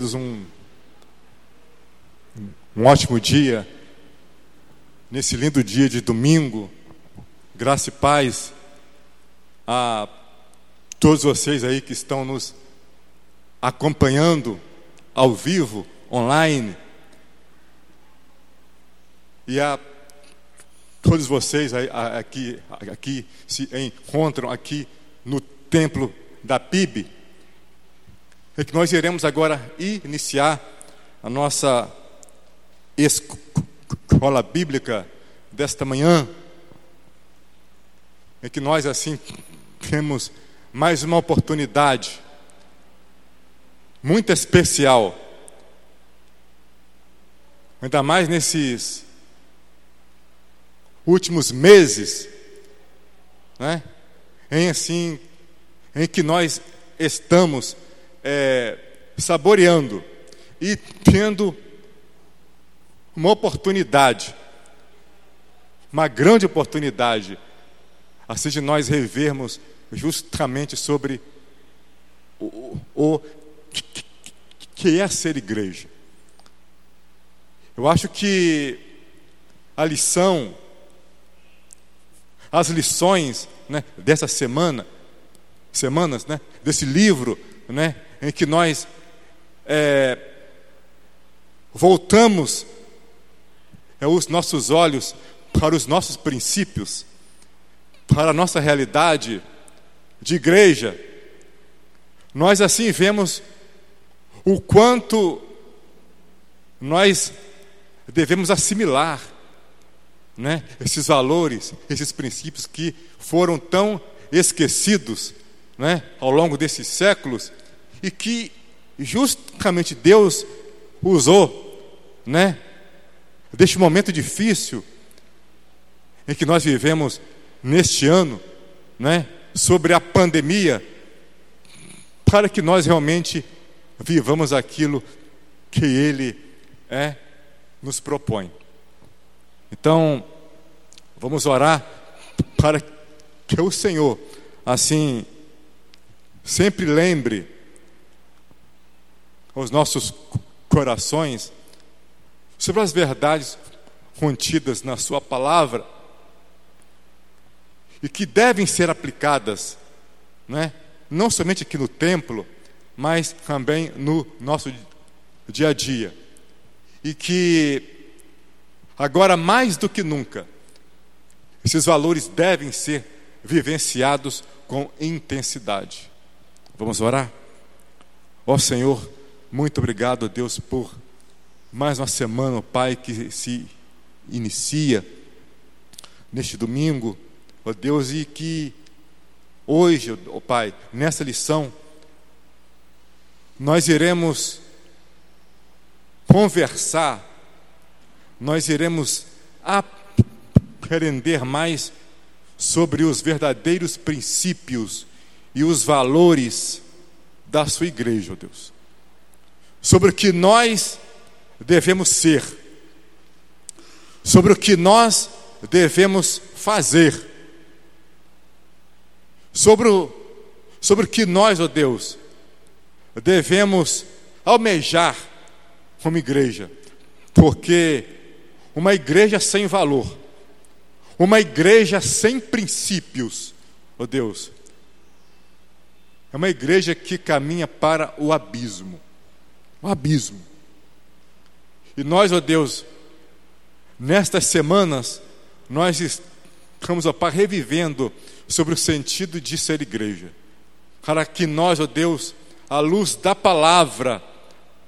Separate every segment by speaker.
Speaker 1: um, um ótimo dia, nesse lindo dia de domingo, graça e paz a todos vocês aí que estão nos acompanhando ao vivo, online, e a todos vocês aí, aqui, aqui se encontram aqui no templo da PIB é que nós iremos agora iniciar a nossa escola bíblica desta manhã, é que nós assim temos mais uma oportunidade muito especial, ainda mais nesses últimos meses, né? em assim, em que nós estamos é, saboreando e tendo uma oportunidade, uma grande oportunidade, assim de nós revermos justamente sobre o, o que é ser igreja. Eu acho que a lição, as lições né, dessa semana, semanas, né, desse livro, né, em que nós é, voltamos é, os nossos olhos para os nossos princípios, para a nossa realidade de igreja, nós assim vemos o quanto nós devemos assimilar né, esses valores, esses princípios que foram tão esquecidos né, ao longo desses séculos e que justamente Deus usou, né, deste momento difícil em que nós vivemos neste ano, né, sobre a pandemia, para que nós realmente vivamos aquilo que Ele é, nos propõe. Então, vamos orar para que o Senhor, assim, sempre lembre aos nossos corações sobre as verdades contidas na Sua palavra e que devem ser aplicadas, né? não somente aqui no templo, mas também no nosso dia a dia. E que agora mais do que nunca, esses valores devem ser vivenciados com intensidade. Vamos orar? Ó Senhor, muito obrigado, Deus, por mais uma semana, Pai, que se inicia neste domingo, ó Deus, e que hoje, ó Pai, nessa lição, nós iremos conversar, nós iremos aprender mais sobre os verdadeiros princípios e os valores da sua igreja, ó Deus sobre o que nós devemos ser, sobre o que nós devemos fazer, sobre o, sobre o que nós, ó oh Deus, devemos almejar como igreja, porque uma igreja sem valor, uma igreja sem princípios, ó oh Deus, é uma igreja que caminha para o abismo um abismo. E nós, ó Deus, nestas semanas, nós estamos, ó Pai, revivendo sobre o sentido de ser igreja. Para que nós, ó Deus, à luz da palavra,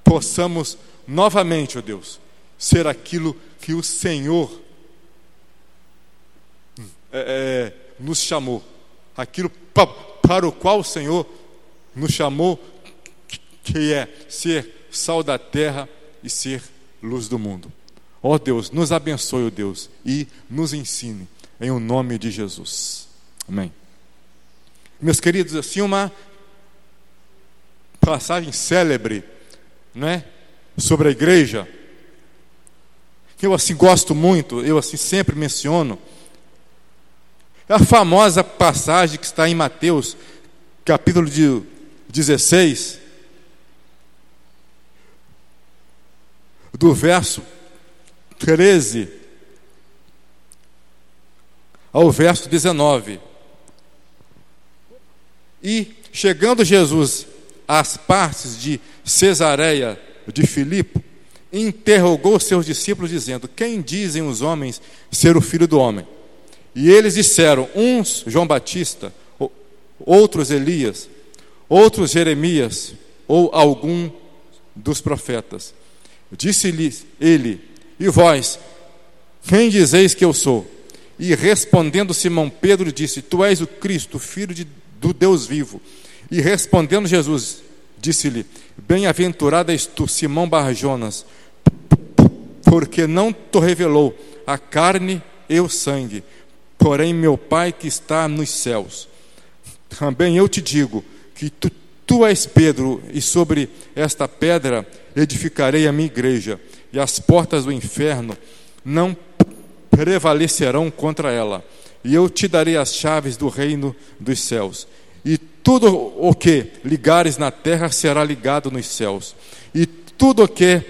Speaker 1: possamos novamente, ó Deus, ser aquilo que o Senhor é, é, nos chamou, aquilo pa, para o qual o Senhor nos chamou, que é ser sal da terra e ser luz do mundo. Ó oh Deus, nos abençoe, ó oh Deus, e nos ensine, em o nome de Jesus. Amém. Meus queridos, assim, uma passagem célebre, não é? Sobre a igreja, que eu assim gosto muito, eu assim sempre menciono, é a famosa passagem que está em Mateus, capítulo de 16, do verso 13 ao verso 19. E chegando Jesus às partes de Cesareia de Filipe, interrogou seus discípulos, dizendo: Quem dizem os homens ser o filho do homem? E eles disseram: Uns João Batista, outros Elias, outros Jeremias, ou algum dos profetas. Disse-lhes ele: E vós, quem dizeis que eu sou? E respondendo Simão Pedro disse: Tu és o Cristo, filho de, do Deus vivo. E respondendo Jesus, disse-lhe: Bem-aventurado és tu, Simão Barjonas, porque não te revelou a carne e o sangue, porém meu Pai que está nos céus. Também eu te digo que tu, tu és Pedro, e sobre esta pedra edificarei a minha igreja, e as portas do inferno não prevalecerão contra ela. E eu te darei as chaves do reino dos céus. E tudo o que ligares na terra será ligado nos céus. E tudo o que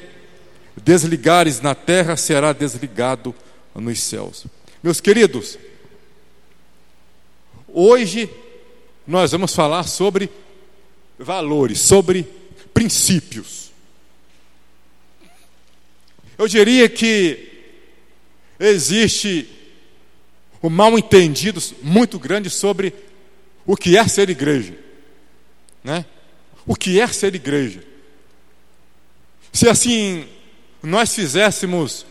Speaker 1: desligares na terra será desligado nos céus. Meus queridos, hoje nós vamos falar sobre valores, sobre princípios. Eu diria que existe um mal entendido muito grande sobre o que é ser igreja, né? O que é ser igreja? Se assim nós fizéssemos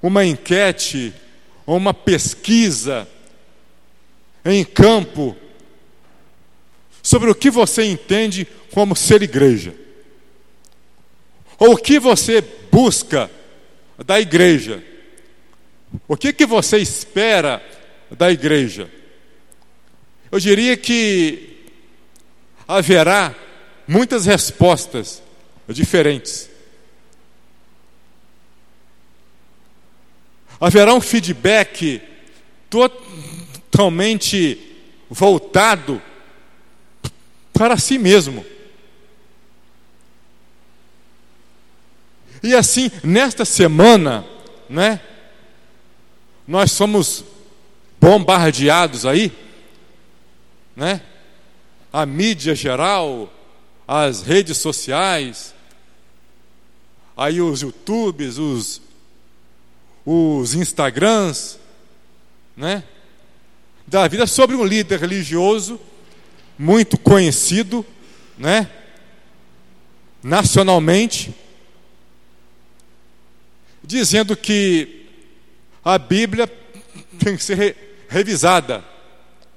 Speaker 1: uma enquete ou uma pesquisa em campo sobre o que você entende como ser igreja, ou o que você busca da igreja, o que, que você espera da igreja? Eu diria que haverá muitas respostas diferentes. Haverá um feedback totalmente voltado para si mesmo. E assim, nesta semana, né, nós somos bombardeados aí, né? A mídia geral, as redes sociais, aí os YouTubes, os, os Instagrams, né? Da vida sobre um líder religioso muito conhecido, né? Nacionalmente, dizendo que a Bíblia tem que ser re, revisada,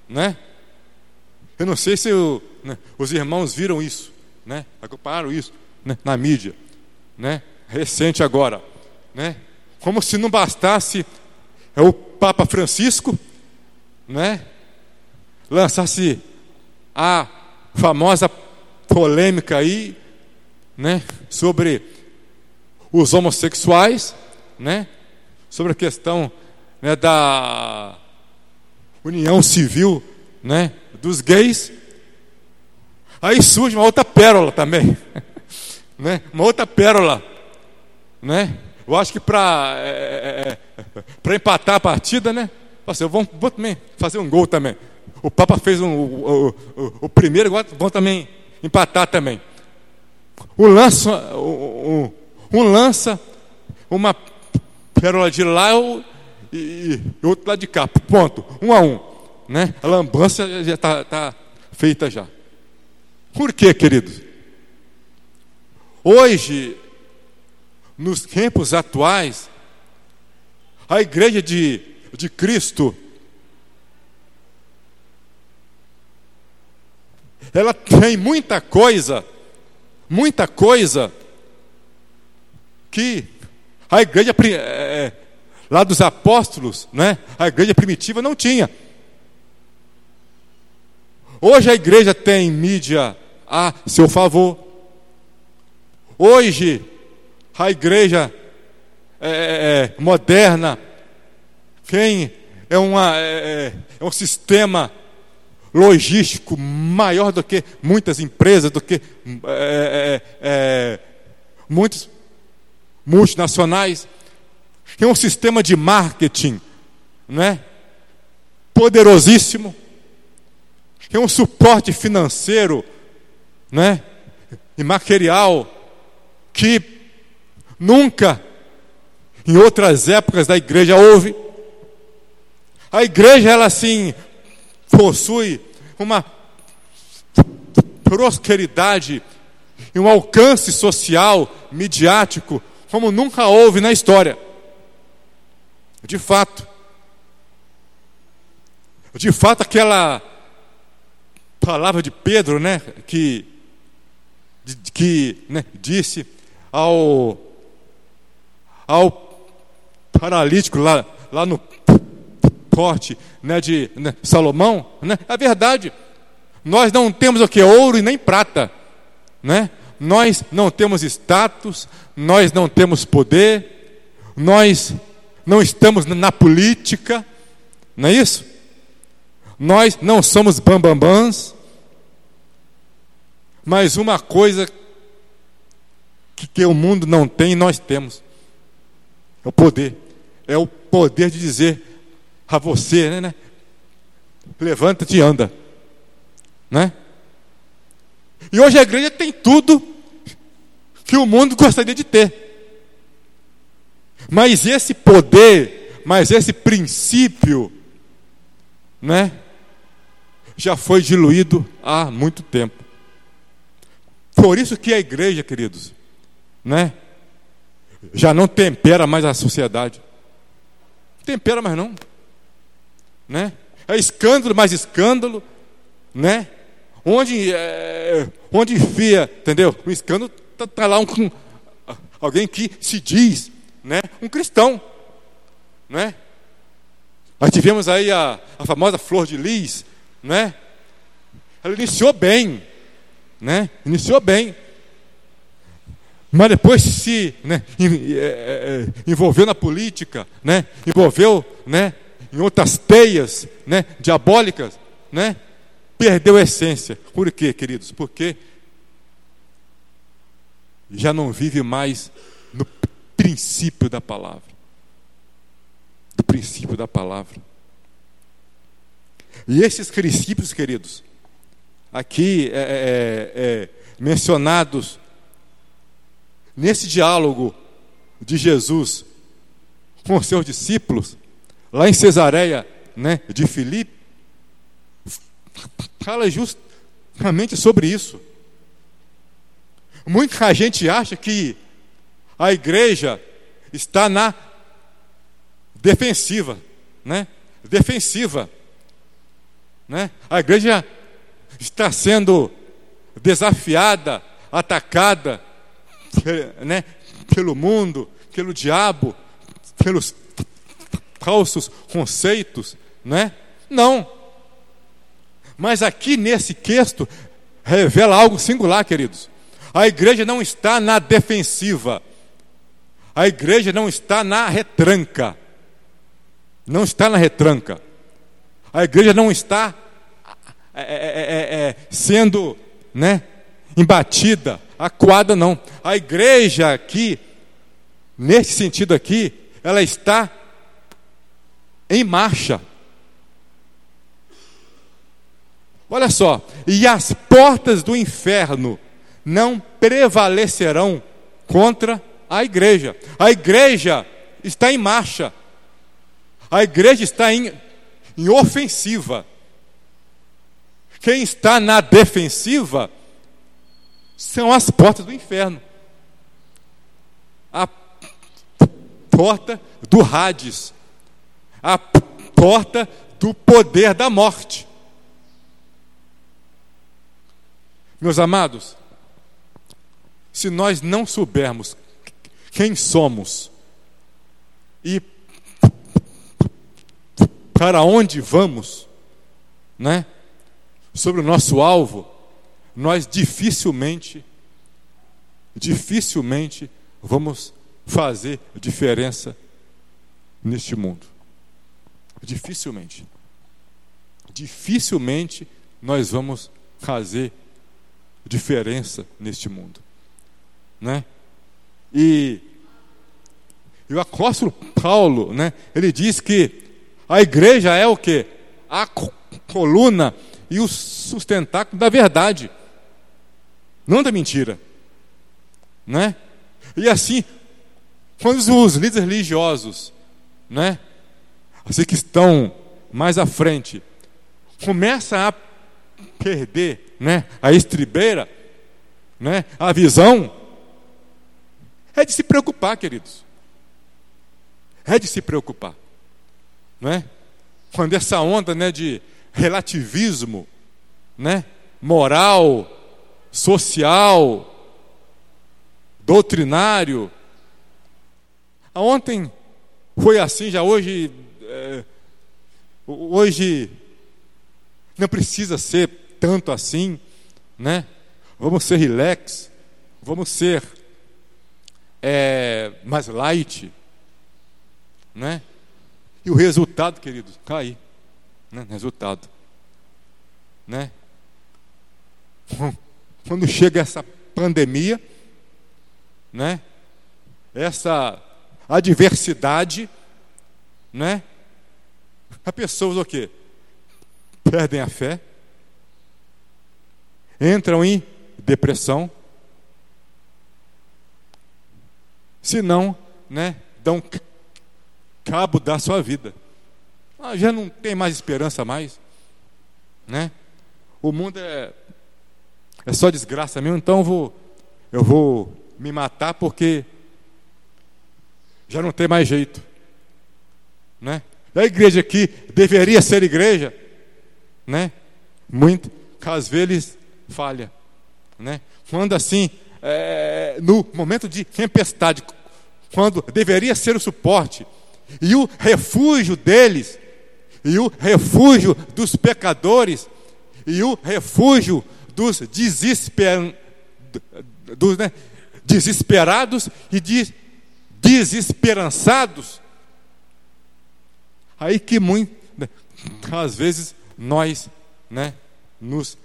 Speaker 1: né? Eu não sei se né, os irmãos viram isso, né? Acompanharam isso né, na mídia, né? Recente agora, né? Como se não bastasse é o Papa Francisco, né? Lançasse a famosa polêmica aí, né? Sobre os homossexuais, né? sobre a questão né, da união civil né, dos gays. Aí surge uma outra pérola também. né? Uma outra pérola. Né? Eu acho que para é, é, é empatar a partida, né? Eu vou, vou também fazer um gol também. O Papa fez um, o, o, o primeiro, agora vão também empatar também. Um lança, um, um lança uma pérola de lá e, e outro lado de cá. Ponto. Um a um. Né? A lambança já está tá feita já. Por quê, queridos? Hoje, nos tempos atuais, a igreja de, de Cristo, ela tem muita coisa, muita coisa que a igreja é, é, lá dos apóstolos, né? A igreja primitiva não tinha. Hoje a igreja tem mídia a seu favor. Hoje a igreja é, é, é moderna quem é, uma, é, é, um sistema logístico maior do que muitas empresas, do que é, muitos multinacionais, tem um sistema de marketing, não é? Poderosíssimo, tem um suporte financeiro, não é? E material que nunca em outras épocas da igreja houve. A igreja ela assim possui uma prosperidade e um alcance social, midiático, como nunca houve na história. De fato. De fato, aquela palavra de Pedro, né, que, que né, disse ao, ao paralítico lá, lá no corte né, de né, Salomão, né, é verdade. Nós não temos o que? Ouro e nem prata. Né? Nós não temos status, nós não temos poder, nós não estamos na política, não é isso? Nós não somos bambambãs, mas uma coisa que, que o mundo não tem, nós temos. É o poder. É o poder de dizer a você, né? né? Levanta-te e anda. Né? E hoje a igreja tem tudo que o mundo gostaria de ter. Mas esse poder, mas esse princípio, né? Já foi diluído há muito tempo. Por isso que a igreja, queridos, né? Já não tempera mais a sociedade. Tempera mais não né? É escândalo mais escândalo, né? Onde, é, onde enfia, entendeu? O escândalo está tá lá um, um, alguém que se diz, né? Um cristão, né? Nós tivemos aí a, a famosa flor de lis, né? Ela iniciou bem, né? Iniciou bem. Mas depois se né, é, é, envolveu na política, né, envolveu né, em outras teias né, diabólicas, né, perdeu a essência. Por quê, queridos? Porque já não vive mais no princípio da palavra. Do princípio da palavra. E esses princípios, queridos, aqui é, é, é, é mencionados nesse diálogo de Jesus com os seus discípulos, lá em Cesareia né, de Filipe, fala justamente sobre isso. Muita gente acha que a igreja está na defensiva, né? Defensiva, né? A igreja está sendo desafiada, atacada, né? Pelo mundo, pelo diabo, pelos falsos conceitos, né? Não. Mas aqui nesse texto revela algo singular, queridos. A igreja não está na defensiva. A igreja não está na retranca. Não está na retranca. A igreja não está é, é, é, é, sendo né, embatida, acuada, não. A igreja aqui, nesse sentido aqui, ela está em marcha. Olha só, e as portas do inferno não prevalecerão contra a igreja. A igreja está em marcha. A igreja está em, em ofensiva. Quem está na defensiva são as portas do inferno. A porta do Hades, a porta do poder da morte. Meus amados, se nós não soubermos quem somos e para onde vamos, né? Sobre o nosso alvo, nós dificilmente, dificilmente vamos fazer diferença neste mundo. Dificilmente. Dificilmente nós vamos fazer diferença neste mundo. Né? E E o apóstolo Paulo, né, ele diz que a igreja é o que? A coluna e o sustentáculo da verdade, não da mentira. Né? E assim, quando os líderes religiosos, né, assim que estão mais à frente, começam a perder né, a estribeira, né, a visão, é de se preocupar, queridos. É de se preocupar. Não é? Quando essa onda né, de relativismo né, moral, social, doutrinário. Ontem foi assim, já hoje. É, hoje não precisa ser tanto assim, né? Vamos ser relax, vamos ser é, mais light, né? E o resultado, queridos, cair, né? Resultado, né? Quando chega essa pandemia, né? Essa adversidade, né? As pessoas o quê? Perdem a fé, entram em depressão, se não, né, dão cabo da sua vida. Ah, já não tem mais esperança mais, né? O mundo é é só desgraça mesmo, então eu vou eu vou me matar porque já não tem mais jeito, né? A igreja aqui deveria ser igreja, né? Muito, às vezes falha, né? Quando assim, é, no momento de tempestade, quando deveria ser o suporte e o refúgio deles, e o refúgio dos pecadores, e o refúgio dos, desesper, dos né, desesperados e de desesperançados. Aí que muito, né, às vezes nós, né, nos,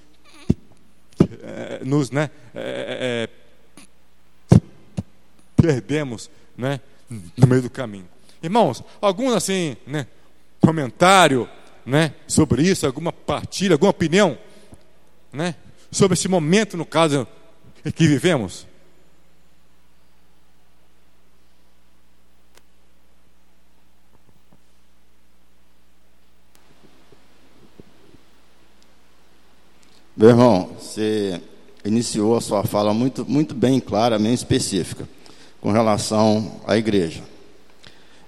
Speaker 1: é, nos, né, é, é, perdemos, né, no meio do caminho. Irmãos, algum assim, né, comentário, né, sobre isso, alguma partilha, alguma opinião, né, sobre esse momento, no caso, que vivemos?
Speaker 2: Meu irmão, você iniciou a sua fala muito, muito bem clara, bem específica, com relação à igreja.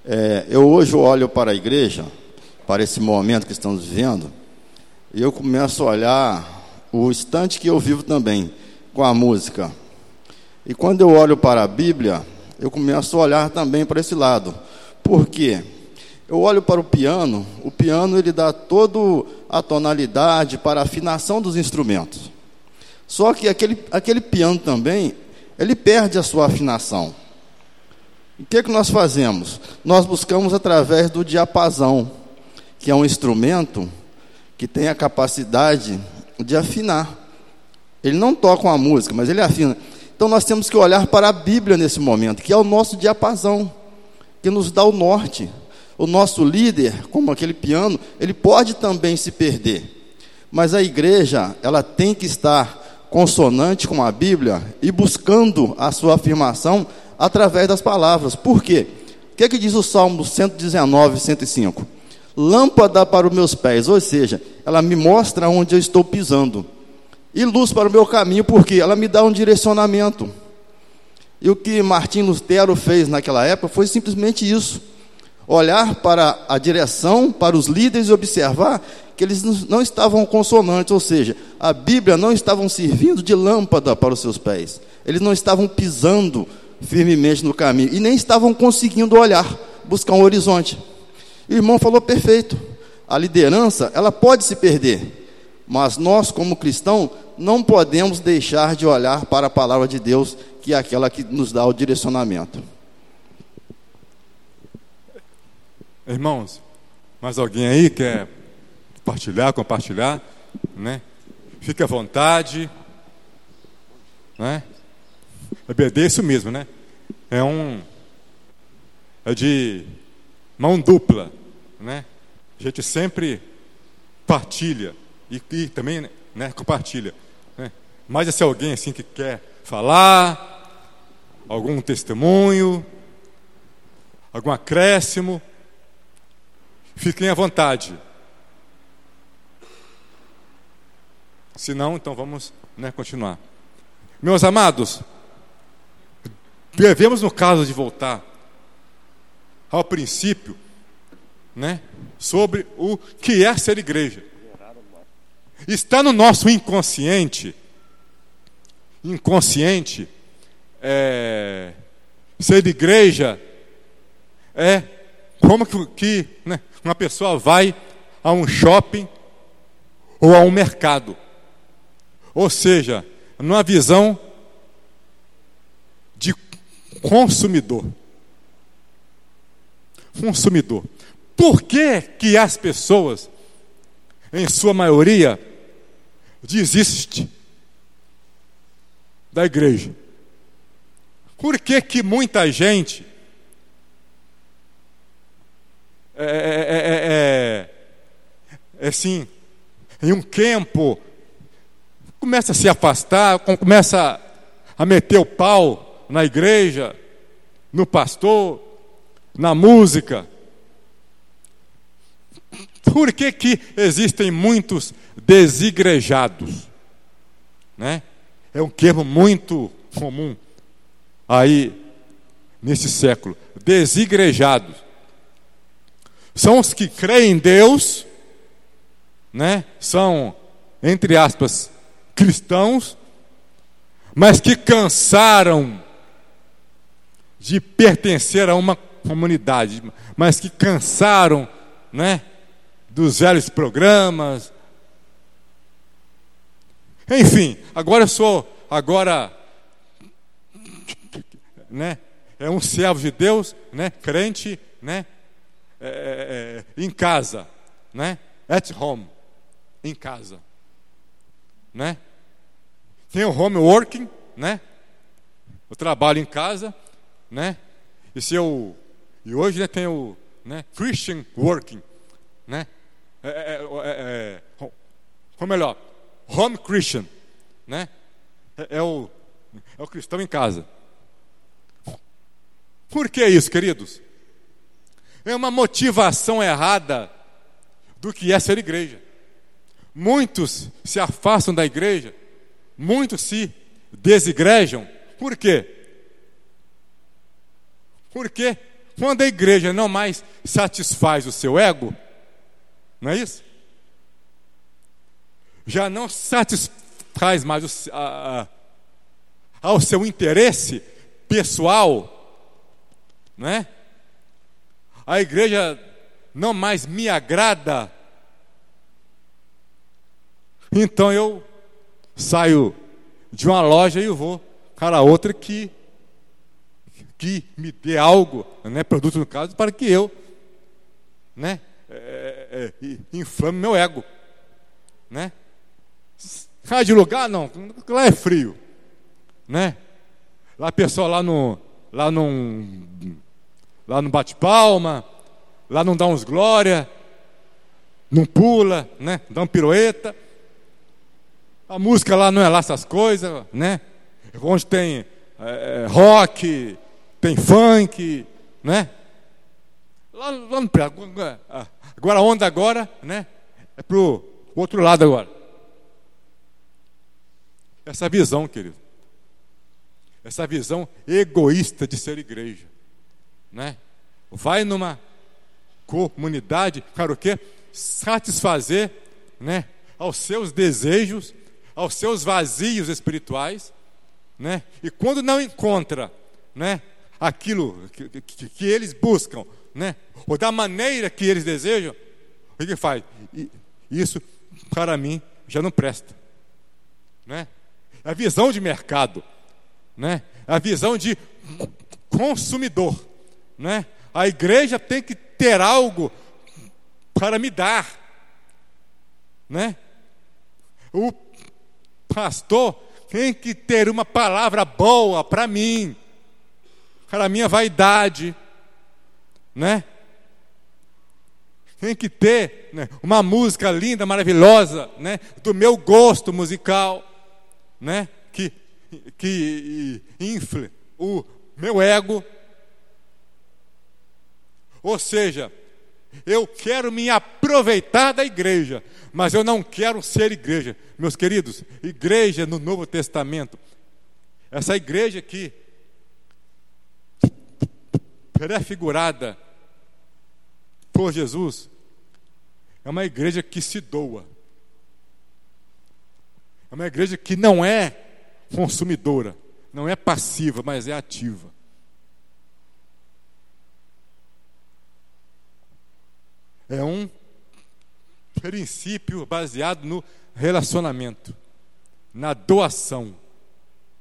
Speaker 2: É, eu hoje olho para a igreja, para esse momento que estamos vivendo, e eu começo a olhar o instante que eu vivo também com a música. E quando eu olho para a Bíblia, eu começo a olhar também para esse lado. Por quê? Eu olho para o piano, o piano ele dá toda a tonalidade para a afinação dos instrumentos. Só que aquele, aquele piano também, ele perde a sua afinação. O que, é que nós fazemos? Nós buscamos através do diapasão, que é um instrumento que tem a capacidade de afinar. Ele não toca uma música, mas ele afina. Então nós temos que olhar para a Bíblia nesse momento, que é o nosso diapasão, que nos dá o norte. O nosso líder, como aquele piano, ele pode também se perder. Mas a igreja, ela tem que estar consonante com a Bíblia e buscando a sua afirmação através das palavras. Por quê? O que, é que diz o Salmo 119, 105? Lâmpada para os meus pés, ou seja, ela me mostra onde eu estou pisando. E luz para o meu caminho, porque ela me dá um direcionamento. E o que Martim Lutero fez naquela época foi simplesmente isso olhar para a direção, para os líderes e observar que eles não estavam consonantes, ou seja, a Bíblia não estavam servindo de lâmpada para os seus pés. Eles não estavam pisando firmemente no caminho e nem estavam conseguindo olhar, buscar um horizonte. O irmão falou perfeito. A liderança, ela pode se perder, mas nós como cristãos não podemos deixar de olhar para a palavra de Deus, que é aquela que nos dá o direcionamento.
Speaker 1: Irmãos, mais alguém aí quer compartilhar, compartilhar, né? Fique à vontade, né? EBD é isso mesmo, né? É um é de mão dupla, né? A gente sempre partilha e, e também né, compartilha. Né? Mas se alguém assim que quer falar, algum testemunho, algum acréscimo, fiquem à vontade. Se não, então vamos né, continuar. Meus amados, devemos, no caso de voltar ao princípio, né, sobre o que é ser igreja. Está no nosso inconsciente, inconsciente, é, ser igreja é como que, que né, uma pessoa vai a um shopping ou a um mercado. Ou seja, numa visão de consumidor. Consumidor. Por que, que as pessoas, em sua maioria, desistem da igreja? Por que, que muita gente é, é, é, é, assim, em um campo começa a se afastar, começa a meter o pau na igreja, no pastor, na música. Por que, que existem muitos desigrejados? Né? É um termo muito comum aí nesse século. Desigrejados. São os que creem em Deus, né? são, entre aspas, cristãos, mas que cansaram de pertencer a uma comunidade, mas que cansaram, né, dos velhos programas. Enfim, agora eu sou agora né, é um servo de Deus, né, crente, né, é, é, é em casa, né, at home, em casa né? Tem o home working, né? Eu trabalho em casa, né? E se eu e hoje né, tem o né, Christian working, né? É, é, é, é, ou melhor, home Christian, né? É, o é o cristão em casa. Por que isso, queridos? É uma motivação errada do que é ser igreja. Muitos se afastam da igreja, muitos se desigrejam. Por quê? Porque quando a igreja não mais satisfaz o seu ego, não é isso? Já não satisfaz mais o, a, a, ao seu interesse pessoal, não é? A igreja não mais me agrada então eu saio de uma loja e vou para outra que, que me dê algo, né, produto no caso, para que eu né, é, é, é inflame meu ego. Né? Sai de lugar, não, lá é frio. Né? Lá a pessoa lá no, lá num, lá não bate palma, lá não dá uns glória, não pula, né? dá uma pirueta. A música lá não é lá essas coisas, né? Onde tem é, rock, tem funk, né? Lá, lá no Agora a onda agora, né? É pro outro lado agora. Essa visão, querido. Essa visão egoísta de ser igreja, né? Vai numa comunidade para o quê? Satisfazer, né? Aos seus desejos aos seus vazios espirituais, né? E quando não encontra, né, aquilo que, que, que eles buscam, né, ou da maneira que eles desejam, o que faz? Isso para mim já não presta, né? É a visão de mercado, né? É a visão de consumidor, né? A igreja tem que ter algo para me dar, né? O pastor tem que ter uma palavra boa para mim, para a minha vaidade, né? Tem que ter né, uma música linda, maravilhosa, né? Do meu gosto musical, né? Que, que infle o meu ego. Ou seja, eu quero me aproveitar da igreja, mas eu não quero ser igreja. Meus queridos, igreja no Novo Testamento, essa igreja aqui, prefigurada por Jesus, é uma igreja que se doa. É uma igreja que não é consumidora, não é passiva, mas é ativa. É um princípio baseado no relacionamento, na doação,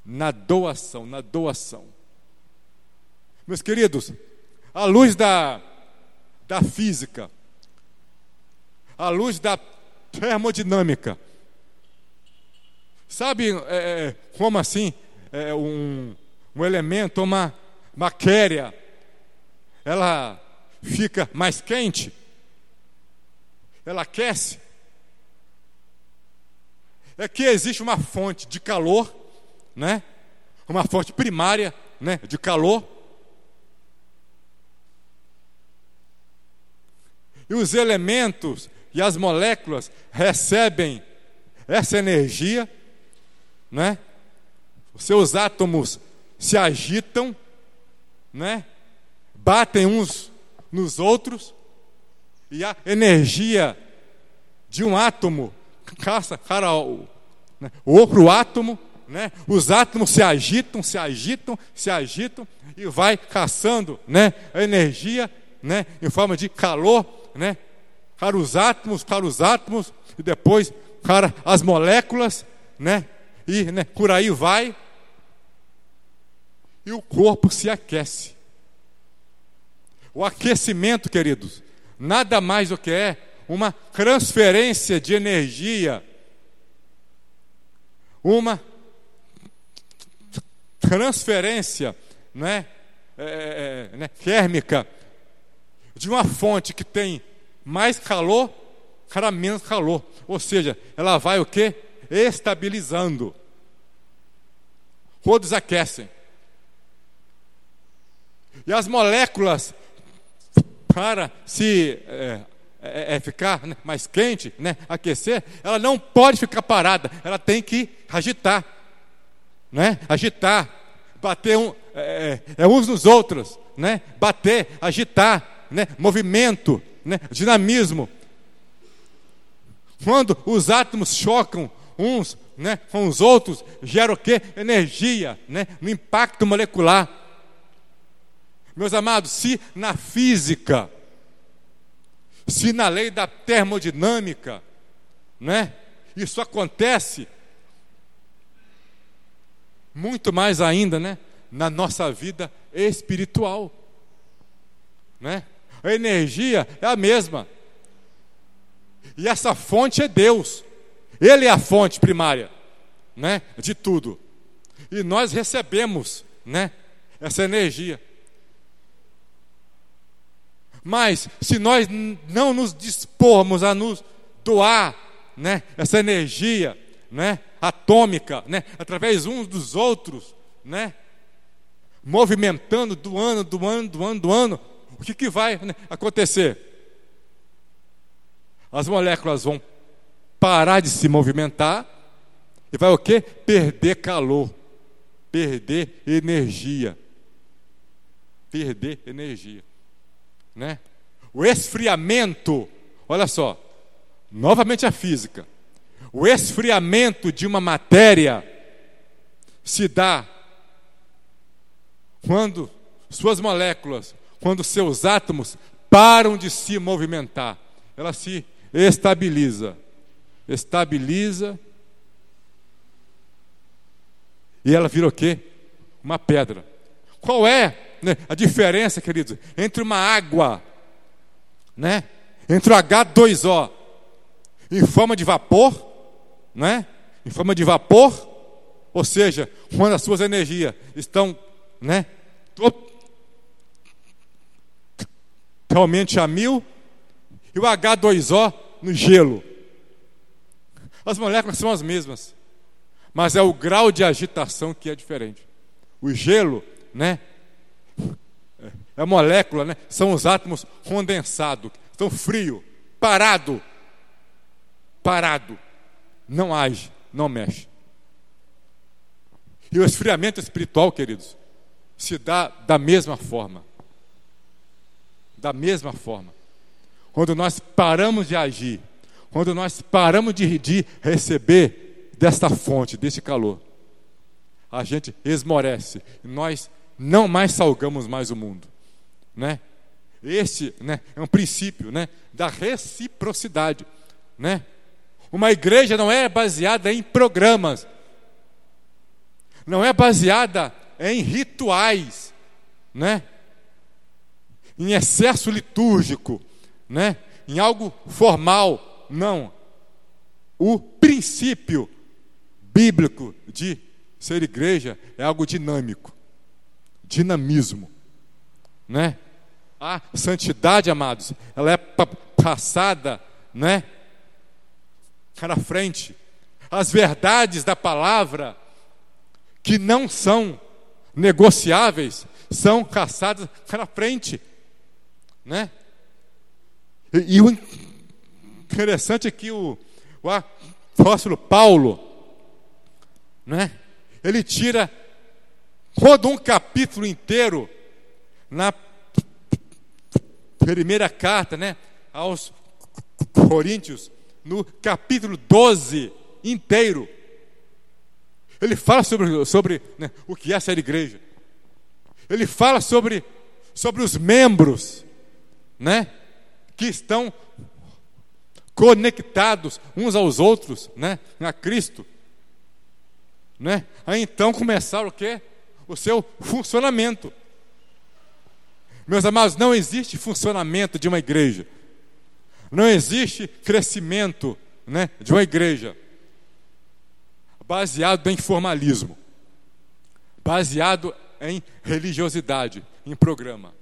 Speaker 1: na doação, na doação. Meus queridos, à luz da, da física, à luz da termodinâmica. Sabe é, é, como assim é, um, um elemento, uma matéria, ela fica mais quente? Ela aquece? É que existe uma fonte de calor, né? Uma fonte primária, né, de calor. E os elementos e as moléculas recebem essa energia, né? Os seus átomos se agitam, né? Batem uns nos outros e a energia de um átomo caça cara o, né? o outro átomo, né? Os átomos se agitam, se agitam, se agitam e vai caçando, né? A energia, né? Em forma de calor, né? para os átomos, para os átomos, e depois para as moléculas, né? E né, por aí vai. E o corpo se aquece. O aquecimento, queridos, nada mais do que é uma transferência de energia, uma transferência né, é, é, né, térmica de uma fonte que tem mais calor para menos calor. Ou seja, ela vai o que? Estabilizando. Todos aquecem. E as moléculas, para se é, é, é ficar né, mais quente, né, aquecer, ela não pode ficar parada, ela tem que agitar, né, agitar, bater um, é, é, é uns nos outros, né, bater, agitar, né, movimento, né, dinamismo. Quando os átomos chocam uns né, com os outros, gera o quê? Energia, né, no impacto molecular. Meus amados, se na física, se na lei da termodinâmica, né, isso acontece, muito mais ainda, né, na nossa vida espiritual, né? a energia é a mesma. E essa fonte é Deus. Ele é a fonte primária, né, de tudo. E nós recebemos, né, essa energia. Mas se nós não nos dispormos a nos doar, né, essa energia, né, atômica, né, através uns dos outros, né, movimentando, doando, doando, doando, doando, o que, que vai né, acontecer? As moléculas vão parar de se movimentar e vai o quê? Perder calor, perder energia. Perder energia. Né? O esfriamento, olha só, novamente a física. O esfriamento de uma matéria se dá quando suas moléculas quando seus átomos param de se movimentar, ela se estabiliza. Estabiliza. E ela vira o quê? Uma pedra. Qual é né, a diferença, queridos, entre uma água, né? Entre o H2O em forma de vapor, né? Em forma de vapor, ou seja, quando as suas energias estão, né, realmente a mil, e o H2O no gelo. As moléculas são as mesmas, mas é o grau de agitação que é diferente. O gelo, né? É a molécula, né? São os átomos condensados, estão frio, parado, parado, não age, não mexe. E o esfriamento espiritual, queridos, se dá da mesma forma. Da mesma forma. Quando nós paramos de agir, quando nós paramos de, de receber desta fonte, desse calor, a gente esmorece. Nós não mais salgamos mais o mundo. Né? Esse né, é um princípio né, da reciprocidade. Né? Uma igreja não é baseada em programas, não é baseada em rituais, né? em excesso litúrgico, né? em algo formal. Não. O princípio bíblico de ser igreja é algo dinâmico, dinamismo, né? A santidade, amados, ela é passada, né? Para frente. As verdades da palavra que não são negociáveis são caçadas para frente, né? E, e o interessante é que o, o apóstolo Paulo, né? Ele tira todo um capítulo inteiro na primeira carta, né, aos Coríntios, no capítulo 12 inteiro. Ele fala sobre, sobre né, o que é ser igreja. Ele fala sobre, sobre os membros, né, que estão conectados uns aos outros, né, a Cristo. Né? Aí então começar o quê? O seu funcionamento. Meus amados, não existe funcionamento de uma igreja. Não existe crescimento né, de uma igreja baseado em formalismo, baseado em religiosidade, em programa.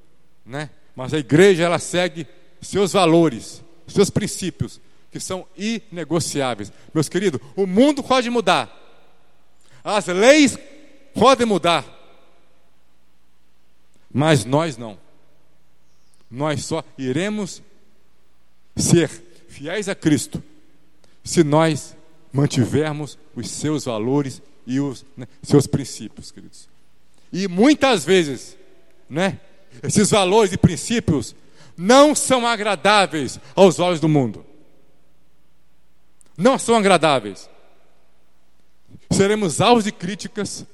Speaker 1: Né? Mas a igreja ela segue seus valores, seus princípios, que são inegociáveis. Meus queridos, o mundo pode mudar, as leis podem mudar, mas nós não. Nós só iremos ser fiéis a Cristo se nós mantivermos os seus valores e os né, seus princípios, queridos. E muitas vezes, né, esses valores e princípios não são agradáveis aos olhos do mundo. Não são agradáveis. Seremos alvos de críticas,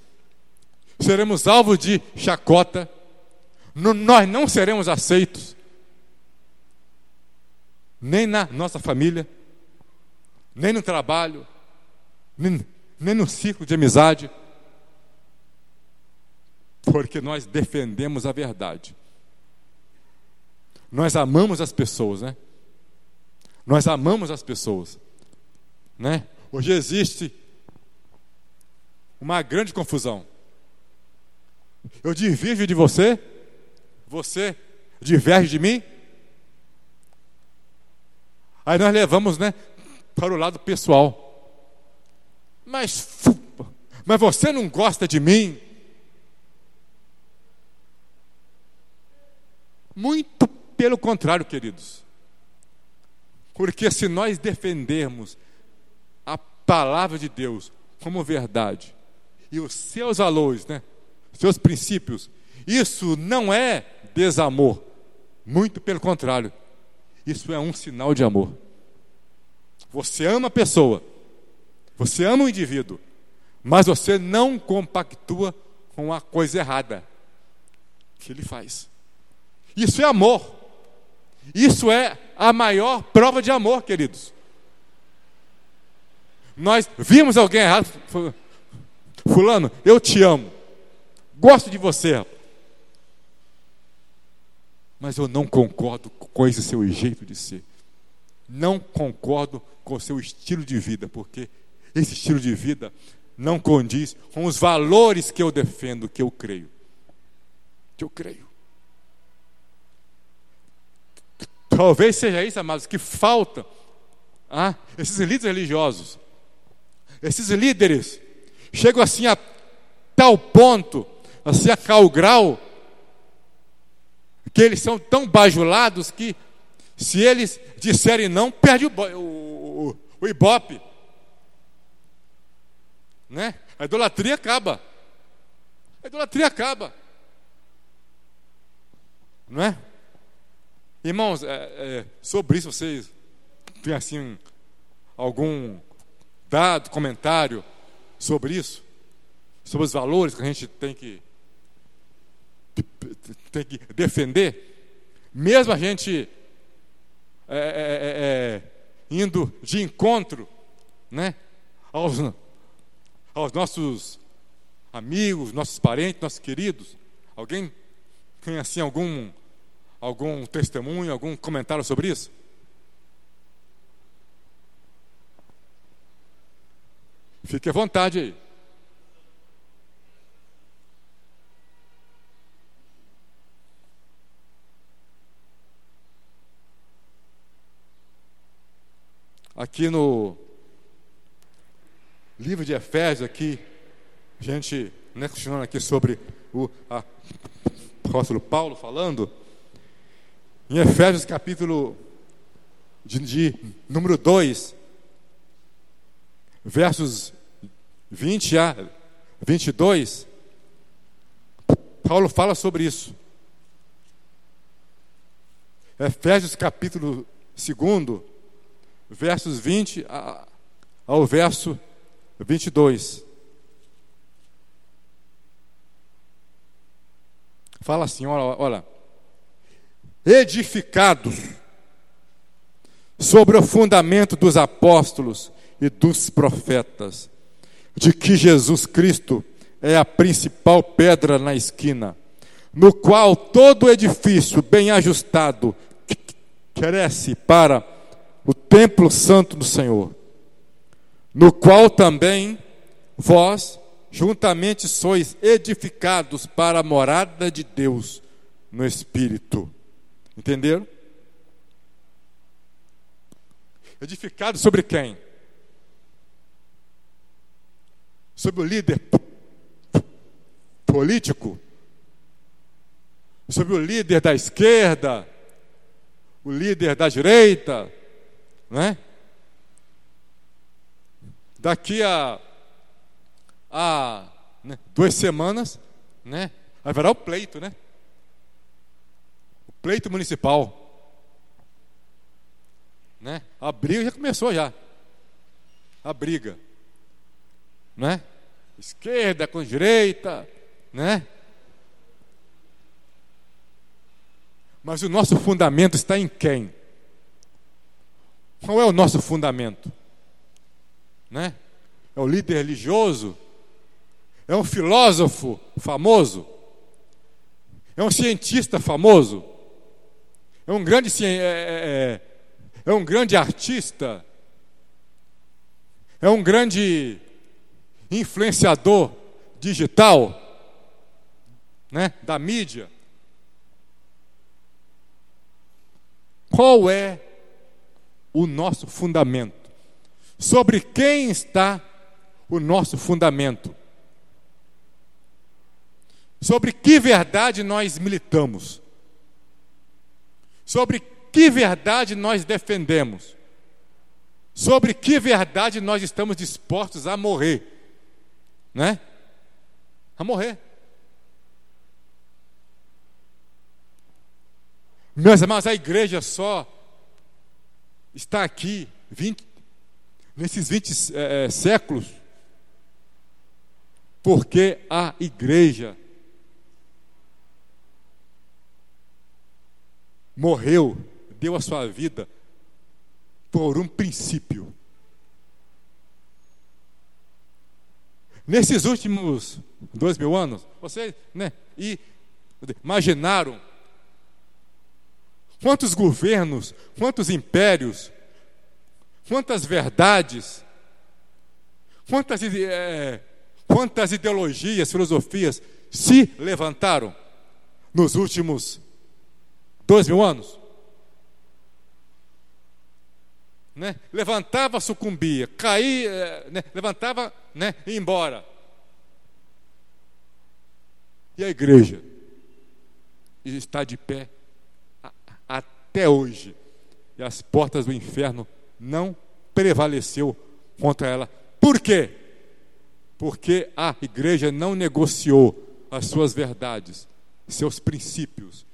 Speaker 1: seremos alvos de chacota, nós não seremos aceitos, nem na nossa família, nem no trabalho, nem, nem no ciclo de amizade, porque nós defendemos a verdade. Nós amamos as pessoas, né? Nós amamos as pessoas, né? Hoje existe uma grande confusão. Eu divirjo de você, você diverge de mim. Aí nós levamos, né, para o lado pessoal. Mas, mas você não gosta de mim? Muito pelo contrário, queridos. Porque se nós defendermos a palavra de Deus como verdade e os seus valores, né, seus princípios, isso não é desamor. Muito pelo contrário. Isso é um sinal de amor. Você ama a pessoa, você ama o indivíduo, mas você não compactua com a coisa errada que ele faz. Isso é amor. Isso é a maior prova de amor, queridos. Nós vimos alguém errado, Fulano, eu te amo, gosto de você, mas eu não concordo com esse seu jeito de ser. Não concordo com o seu estilo de vida, porque esse estilo de vida não condiz com os valores que eu defendo, que eu creio. Que eu creio. Talvez seja isso, amados, que falta ah, esses líderes religiosos, esses líderes chegam assim a tal ponto, assim a tal grau, que eles são tão bajulados que se eles disserem não, perde o, o, o, o ibope. Né? A idolatria acaba. A idolatria acaba. Não é? Irmãos, é, é, sobre isso vocês têm assim algum dado, comentário sobre isso? Sobre os valores que a gente tem que, tem que defender? Mesmo a gente é, é, é, é indo de encontro né, aos, aos nossos amigos, nossos parentes, nossos queridos. Alguém tem assim algum algum testemunho, algum comentário sobre isso? Fique à vontade aí. Aqui no livro de Efésios, aqui, a gente, né, continuando aqui sobre o apóstolo Paulo falando, em Efésios capítulo de, de número 2, versos 20 a 22, Paulo fala sobre isso. Efésios capítulo 2, versos 20 a, ao verso 22. Fala assim, olha, olha edificados sobre o fundamento dos apóstolos e dos profetas, de que Jesus Cristo é a principal pedra na esquina, no qual todo edifício bem ajustado cresce para templo santo do Senhor, no qual também vós juntamente sois edificados para a morada de Deus no Espírito. Entenderam? Edificado sobre quem? Sobre o líder político? Sobre o líder da esquerda? O líder da direita? Né? Daqui a, a né, duas semanas, né, haverá o pleito, né? pleito municipal. Né? A briga já começou já. A briga. Né? Esquerda com direita, né? Mas o nosso fundamento está em quem? Qual é o nosso fundamento? Né? É o líder religioso? É um filósofo famoso? É um cientista famoso? é um grande, é, é, é, é um grande artista, é um grande influenciador digital, né, da mídia. Qual é o nosso fundamento? Sobre quem está o nosso fundamento? Sobre que verdade nós militamos? Sobre que verdade nós defendemos? Sobre que verdade nós estamos dispostos a morrer? Né? A morrer. Meus irmãos, a igreja só está aqui 20, nesses 20 é, séculos porque a igreja morreu, deu a sua vida por um princípio. Nesses últimos dois mil anos, vocês né, imaginaram quantos governos, quantos impérios, quantas verdades, quantas, é, quantas ideologias, filosofias se levantaram nos últimos Dois mil anos? né? levantava, sucumbia, caía, né? levantava, né? ia embora. E a igreja está de pé até hoje. E as portas do inferno não prevaleceu contra ela. Por quê? Porque a igreja não negociou as suas verdades, seus princípios,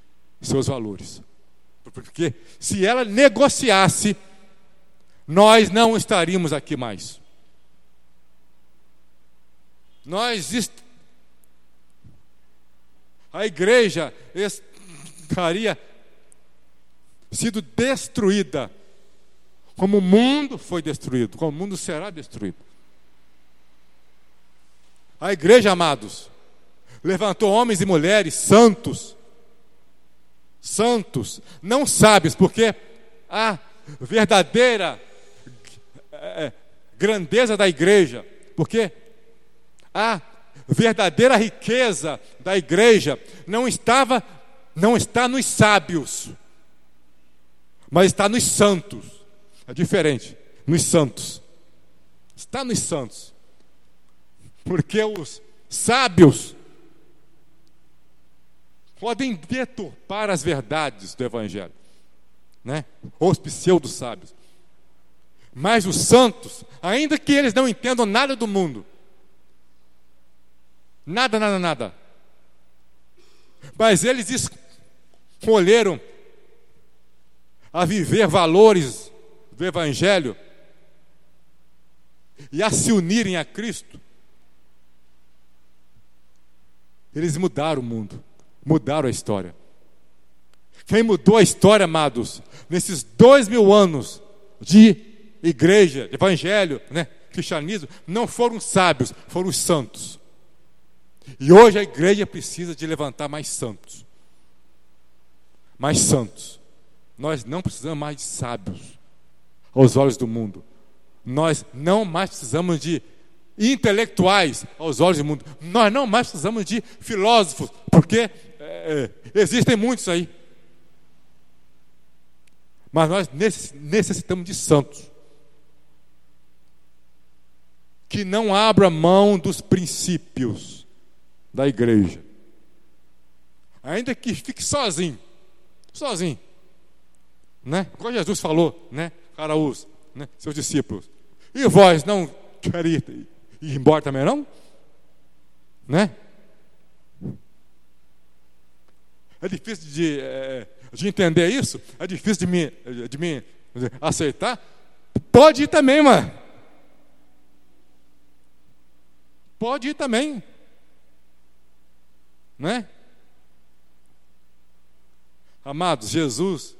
Speaker 1: seus valores. Porque se ela negociasse, nós não estaríamos aqui mais. Nós a igreja estaria sido destruída, como o mundo foi destruído, como o mundo será destruído. A igreja, amados, levantou homens e mulheres santos, santos, não sábios, porque a verdadeira é, grandeza da igreja, porque a verdadeira riqueza da igreja não estava, não está nos sábios, mas está nos santos. É diferente, nos santos. Está nos santos. Porque os sábios podem deturpar as verdades do Evangelho, né? Os pseudos sábios. Mas os santos, ainda que eles não entendam nada do mundo, nada, nada, nada, mas eles escolheram a viver valores do Evangelho e a se unirem a Cristo, eles mudaram o mundo, mudaram a história. Quem mudou a história, amados, nesses dois mil anos de igreja, de evangelho, né, cristianismo, não foram sábios, foram os santos. E hoje a igreja precisa de levantar mais santos. Mais santos. Nós não precisamos mais de sábios aos olhos do mundo. Nós não mais precisamos de intelectuais aos olhos do mundo. Nós não mais precisamos de filósofos, porque é, existem muitos aí. Mas nós necessitamos de santos. Que não abra mão dos princípios da igreja. Ainda que fique sozinho. Sozinho né? Como Jesus falou, né? Para os né? seus discípulos. E vós não quereis ir embora também não? Né? É difícil de, é, de entender isso? É difícil de me, de me aceitar? Pode ir também, mano. Pode ir também. Né? Amados, Jesus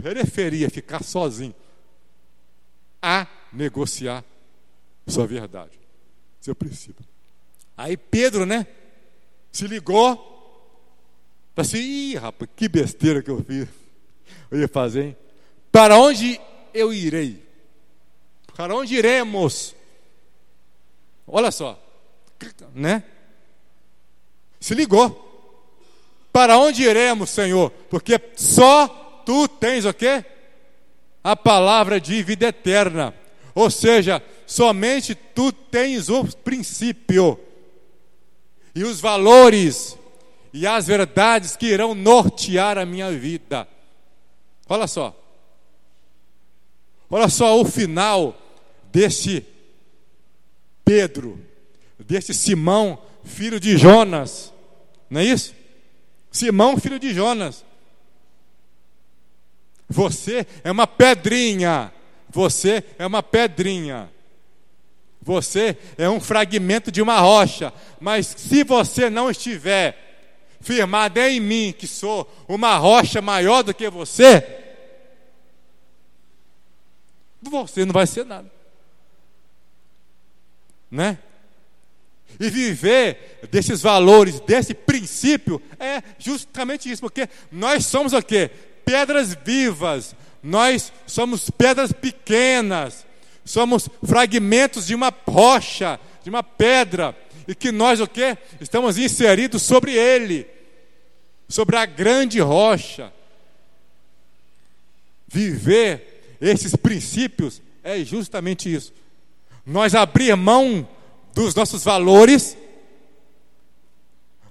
Speaker 1: preferia ficar sozinho a negociar sua verdade, seu princípio. Aí Pedro, né, se ligou, falou assim: ih, rapaz, que besteira que eu fiz. Eu ia fazer, hein? Para onde eu irei? Para onde iremos? Olha só, né? Se ligou. Para onde iremos, Senhor? Porque só tu tens o quê? A palavra de vida eterna. Ou seja, somente tu tens o princípio e os valores e as verdades que irão nortear a minha vida. Olha só. Olha só o final desse Pedro, desse Simão, filho de Jonas. Não é isso? Simão, filho de Jonas. Você é uma pedrinha. Você é uma pedrinha. Você é um fragmento de uma rocha. Mas se você não estiver firmado em mim, que sou uma rocha maior do que você, você não vai ser nada. Né? E viver desses valores, desse princípio, é justamente isso, porque nós somos o quê? Pedras vivas, nós somos pedras pequenas, somos fragmentos de uma rocha, de uma pedra, e que nós o que? Estamos inseridos sobre ele, sobre a grande rocha. viver esses princípios é justamente isso. Nós abrir mão dos nossos valores,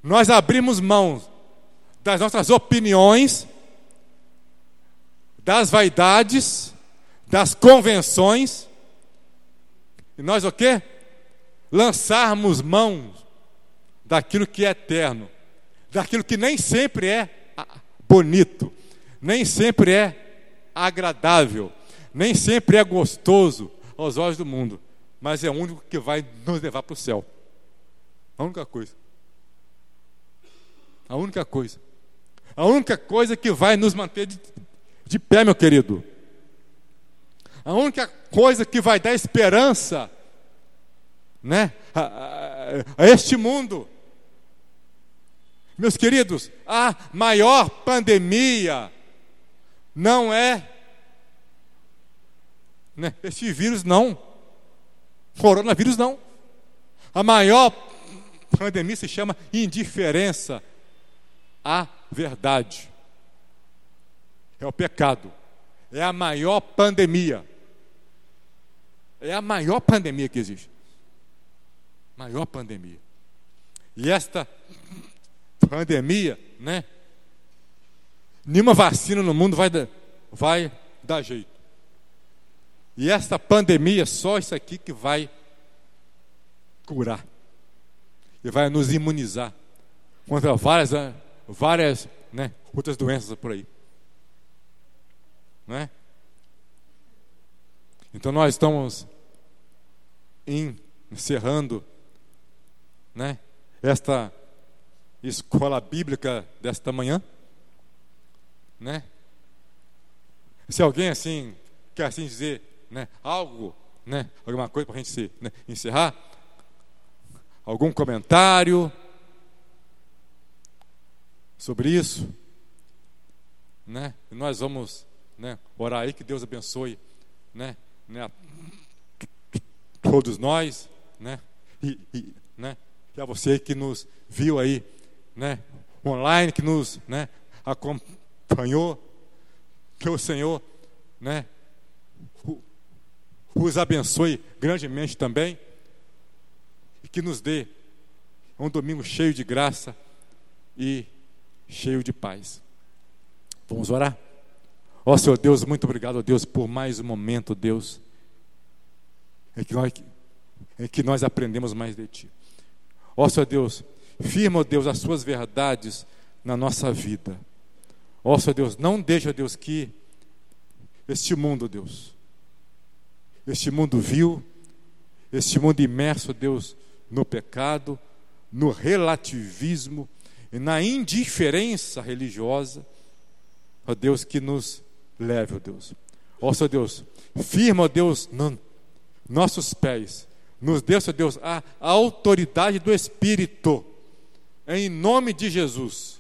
Speaker 1: nós abrimos mão das nossas opiniões, das vaidades, das convenções, e nós o quê? Lançarmos mão daquilo que é eterno, daquilo que nem sempre é bonito, nem sempre é agradável, nem sempre é gostoso aos olhos do mundo, mas é o único que vai nos levar para o céu. A única coisa. A única coisa. A única coisa que vai nos manter de, de pé, meu querido. A única coisa que vai dar esperança né, a, a, a este mundo meus queridos, a maior pandemia não é né, esse vírus, não. Coronavírus, não. A maior pandemia se chama indiferença à verdade. É o pecado. É a maior pandemia. É a maior pandemia que existe. Maior pandemia. E esta pandemia, né? Nenhuma vacina no mundo vai, vai dar jeito. E esta pandemia, só isso aqui que vai curar. E vai nos imunizar contra várias, várias né, outras doenças por aí. Não é? Então nós estamos encerrando né, esta escola bíblica desta manhã, né? Se alguém assim quer assim dizer, né, algo, né, alguma coisa para a gente se, né, encerrar, algum comentário sobre isso, né? Nós vamos, né, orar aí que Deus abençoe, né, né todos nós, né? E, e, né? E a você que nos viu aí né, online que nos né, acompanhou. Que o Senhor né, os abençoe grandemente também e que nos dê um domingo cheio de graça e cheio de paz. Vamos orar? Ó oh, Senhor Deus, muito obrigado, Deus, por mais um momento, Deus, em que nós, em que nós aprendemos mais de Ti. Ó oh, Senhor Deus, Firma, ó Deus, as suas verdades na nossa vida. Ó Senhor Deus, não deixa, Deus, que este mundo, Deus, este mundo vil, este mundo imerso, Deus, no pecado, no relativismo e na indiferença religiosa, ó Deus, que nos leve, ó Deus. Ó Senhor Deus, firma, ó Deus, nossos pés, nos dê, ó Deus, a, autoridade do Espírito em nome de Jesus.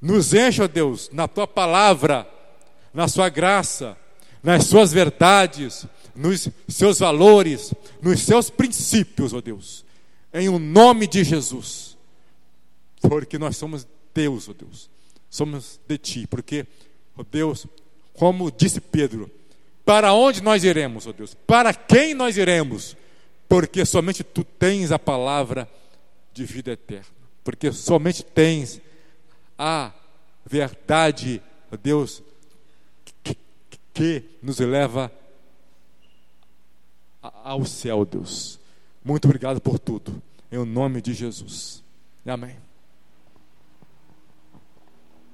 Speaker 1: Nos encha, ó Deus, na tua palavra, na sua graça, nas suas verdades, nos seus valores, nos seus princípios, ó Deus. Em o nome de Jesus. Porque nós somos Deus, ó Deus. Somos de ti, porque, ó Deus, como disse Pedro, para onde nós iremos, ó Deus? Para quem nós iremos? Porque somente tu tens a palavra de vida eterna porque somente tens a verdade, Deus, que, que nos leva ao céu, Deus. Muito obrigado por tudo. Em nome de Jesus. Amém.